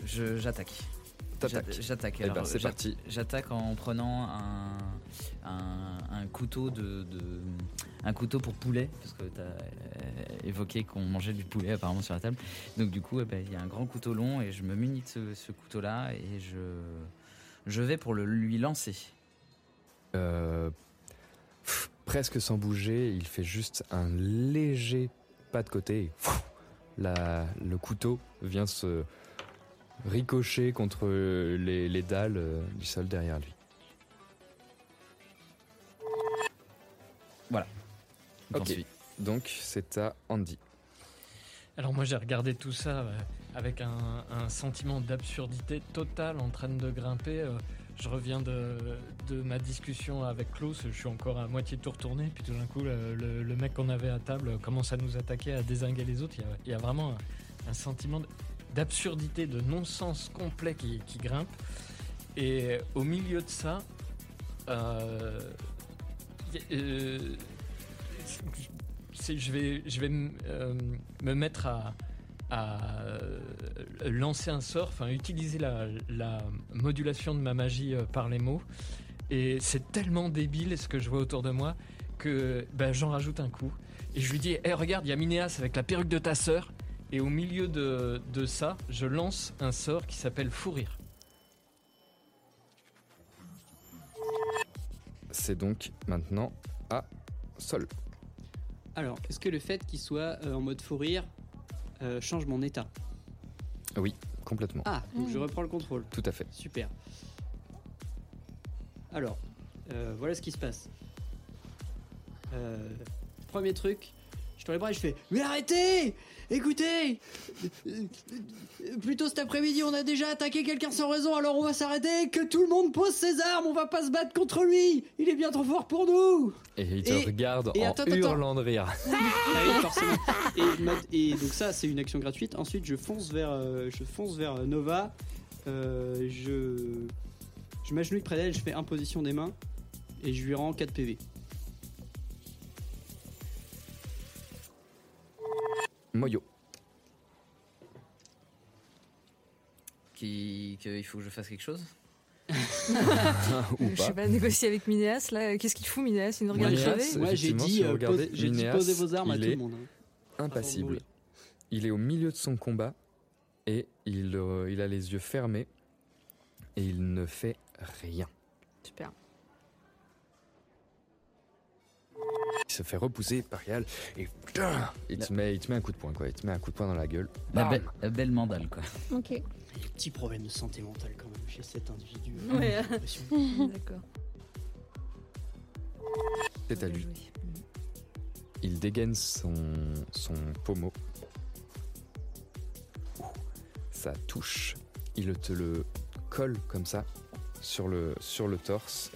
J'attaque. J'attaque. Eh ben, c'est parti. J'attaque en prenant un, un, un couteau de, de- un couteau pour poulet parce que tu as évoqué qu'on mangeait du poulet apparemment sur la table. Donc du coup, eh ben, il y a un grand couteau long et je me munis de ce, ce couteau-là et je je vais pour le lui lancer. Euh, pff, presque sans bouger, il fait juste un léger pas de côté. et pff, la- le couteau vient se ricocher contre les, les dalles euh, du sol derrière lui. Voilà. Ok. Donc c'est à Andy. Alors moi j'ai regardé tout ça euh, avec un, un sentiment d'absurdité totale en train de grimper. euh, je reviens de, de ma discussion avec Klaus, je suis encore à moitié tour tourné, puis tout d'un coup le, le- le mec qu'on avait à table commence à nous attaquer, à désinguer les autres. Il y a, il y a vraiment un, un sentiment d'absurdité, de non-sens complet qui, grimpe. Et au milieu de ça, euh, euh, je vais, euh, me mettre à, lancer un sort, enfin utiliser la, la modulation de ma magie par les mots. Et c'est tellement débile ce que je vois autour de moi que ben, j'en rajoute un coup. Et je lui dis, Eh, regarde, il y a Minéas avec la perruque de ta sœur. Et au milieu de, de ça, je lance un sort qui s'appelle Fou rire. C'est donc maintenant à Sol. Alors, est-ce que le fait qu'il soit euh, en mode fou rire euh, change mon état? Oui, complètement. Ah, donc je reprends le contrôle. Tout à fait. Super. Alors, euh, voilà ce qui se passe. Euh, premier truc, les bras et je fais Mais arrêtez Écoutez Plutôt cet après-midi, on a déjà attaqué quelqu'un sans raison, alors on va s'arrêter. Que tout le monde pose ses armes, on va pas se battre contre lui. Il est bien trop fort pour nous. Et il te Et- regarde et en attends, attends, hurlant de rire. Ah oui, forcément. Et, donc ça, c'est une action gratuite. Ensuite, je fonce vers, euh, je fonce vers Nova. Euh, je, je m'agenouille près d'elle, je fais imposition des mains et je lui rends 4 PV. Moyo. Qui, qu'il faut que je fasse quelque chose Ou Je sais pas. pas, négocier avec Minéas, là, qu'est-ce qu'il fout Minéas Il nous regarde Minéas, crever Moi, j'ai dit, si euh, regardez, pose- j'ai dit posez vos armes à il tout est le monde. hein. Impassible. Il est au milieu de son combat et il, euh, il a les yeux fermés et il ne fait rien. Super. Il se fait repousser par Yal et putain, il te, met, il te met un coup de poing quoi. Il te met un coup de poing dans la gueule. la, Bam belle- la belle mandale, quoi. Ok. Il y a des petits problèmes de santé mentale quand même chez cet individu. Ouais. D'accord. C'est à lui. joué. Il dégaine son, son pommeau. Ouh, Ça touche. Il te le colle comme ça sur le, sur le torse.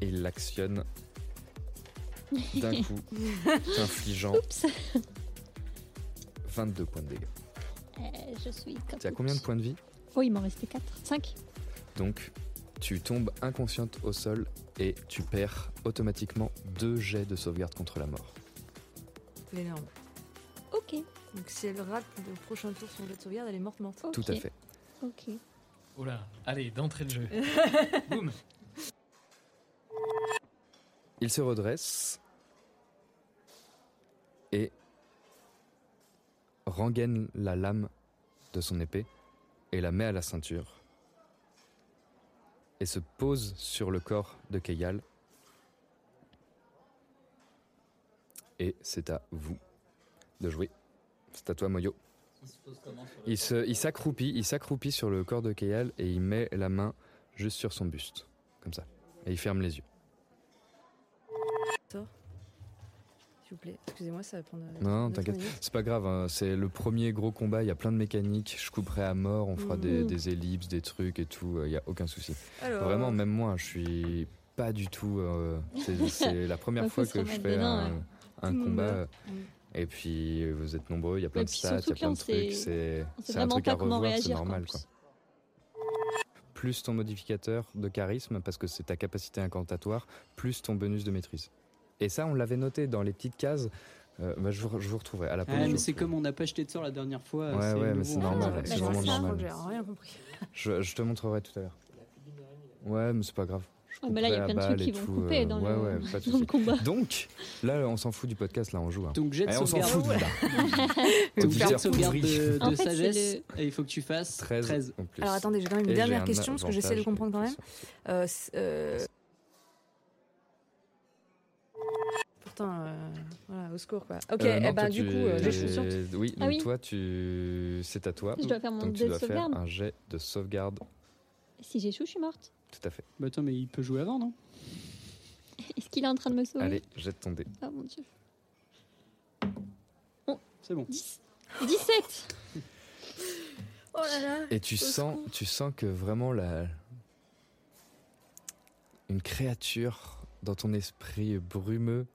Et il l'actionne d'un coup, t'infligeant Oups. 22 points de dégâts. Euh, je suis comme. Tu as combien de points de vie? Oh, il m'en restait 4. 5. Donc, tu tombes inconsciente au sol et tu perds automatiquement deux jets de sauvegarde contre la mort. Énorme. Ok. Donc si elle rate le prochain tour son jet de sauvegarde, elle est morte morte. Tout à fait. Ok. Oula, allez, d'entrée de jeu. Boum Il se redresse et rengaine la lame de son épée et la met à la ceinture et se pose sur le corps de Keyal. Et c'est à vous de jouer. C'est à toi, Moyo. Il se- il s'accroupit, il s'accroupit sur le corps de Keyal et il met la main juste sur son buste, comme ça. Et il ferme les yeux. S'il vous plaît. Excusez-moi, ça va prendre. euh, Non, t'inquiète. C'est pas grave, hein, c'est le premier gros combat, il y a plein de mécaniques, je couperai à mort, on fera des, des ellipses, des trucs et tout, il y a aucun souci. Alors, Vraiment, même moi, je suis pas du tout... euh, c'est- la première fois que je fais dedans, un, ouais. monde combat. meurt. Et puis, vous êtes nombreux, il y a plein de stats, il y a plein de trucs, c'est un truc à revoir, c'est normal. Quoi. Plus ton modificateur de charisme, parce que c'est ta capacité incantatoire, plus ton bonus de maîtrise. Et ça, on l'avait noté dans les petites cases. Euh, bah, je, vous, je vous retrouverai à la. Ah, mais c'est comme on n'a pas acheté de sort la dernière fois. Ouais, ouais, mais c'est normal, fait c'est ça. vraiment normal. que j'ai rien compris. Je, je te montrerai tout à l'heure. Ouais, mais c'est pas grave. Je Ouais, mais là, il y a plein de trucs qui vont tout, couper euh, dans, ouais, le, ouais, dans le combat. Donc, là, on s'en fout du podcast, là, on joue. hein. Donc jet de on s'en sauvegarde. fout de là. Donc jet de sauvegarde de, de sagesse. le- Et il faut que tu fasses 13, 13. en plus. Alors attendez, j'ai quand même une dernière question parce que j'essaie de comprendre quand même. Euh, voilà, au secours quoi. Ok, Euh, non, eh ben toi, du tu- coup, euh, je suis. Oui, Ah donc oui. toi, tu... c'est à toi. Je dois faire mon donc tu jet de dois faire sauvegarde. un jet de sauvegarde. Si j'échoue, je suis morte. Tout à fait. Bah attends, mais il peut jouer avant, non? Est-ce qu'il est en train de me sauver? Allez, jette ton dé. Oh mon dieu. C'est bon. 10. 17 Oh là là. Et tu Au sens, secours. tu sens que vraiment la... une créature dans ton esprit brumeux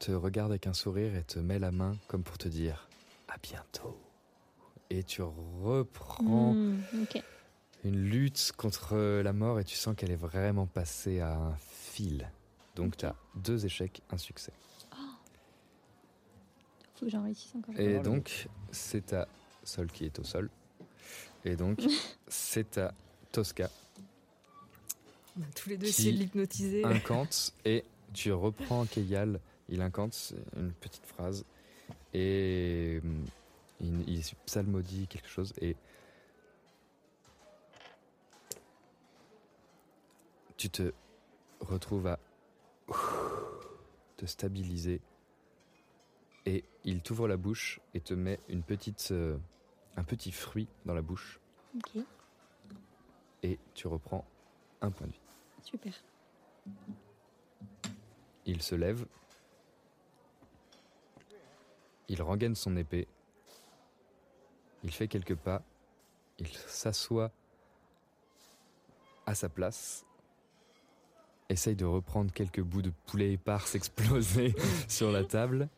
te regarde avec un sourire et te met la main comme pour te dire à bientôt. Et tu reprends Hmm, une lutte contre la mort et tu sens qu'elle est vraiment passée à un fil. Donc tu as deux échecs, un succès. Faut que j'en réussisse encore. Et donc c'est à Sol qui est au sol. Et donc c'est à Tosca On a tous les deux essayé de l'hypnotiser. incante et tu reprends Keyal. Il incante une petite phrase et hum, il, il psalmodie quelque chose et tu te retrouves à te stabiliser et il t'ouvre la bouche et te met une petite euh, un petit fruit dans la bouche Ok, et tu reprends un point de vie. super. Il se lève Il rengaine son épée. Il fait quelques pas. Il s'assoit à sa place. Essaye de reprendre quelques bouts de poulet éparse explosés sur la table.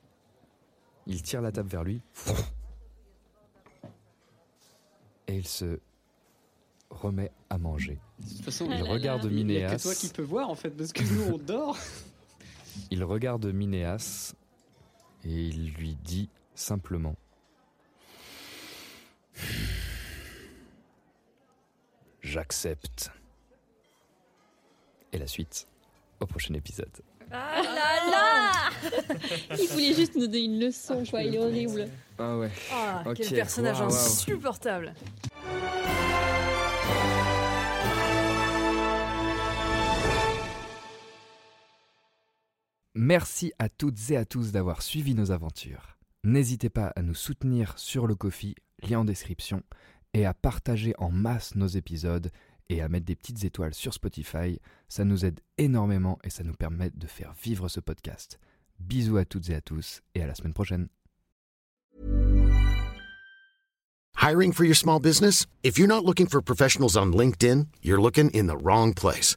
Il tire la table vers lui. Et il se remet à manger. De toute façon, il regarde Minéas. que toi qui peux voir en fait, parce que nous on dort. Il regarde Minéas et il lui dit simplement J'accepte. Et la suite au prochain épisode. Ah là là Il voulait juste nous donner une leçon, quoi. Il est horrible. Ah ouais. Ah, quel personnage insupportable. Merci à toutes et à tous d'avoir suivi nos aventures. N'hésitez pas à nous soutenir sur le Kofi, lien en description, et à partager en masse nos épisodes et à mettre des petites étoiles sur Spotify. Ça nous aide énormément et ça nous permet de faire vivre ce podcast. Bisous à toutes et à tous et à la semaine prochaine. Hiring for your small business? If you're not looking for professionals on LinkedIn, you're looking in the wrong place.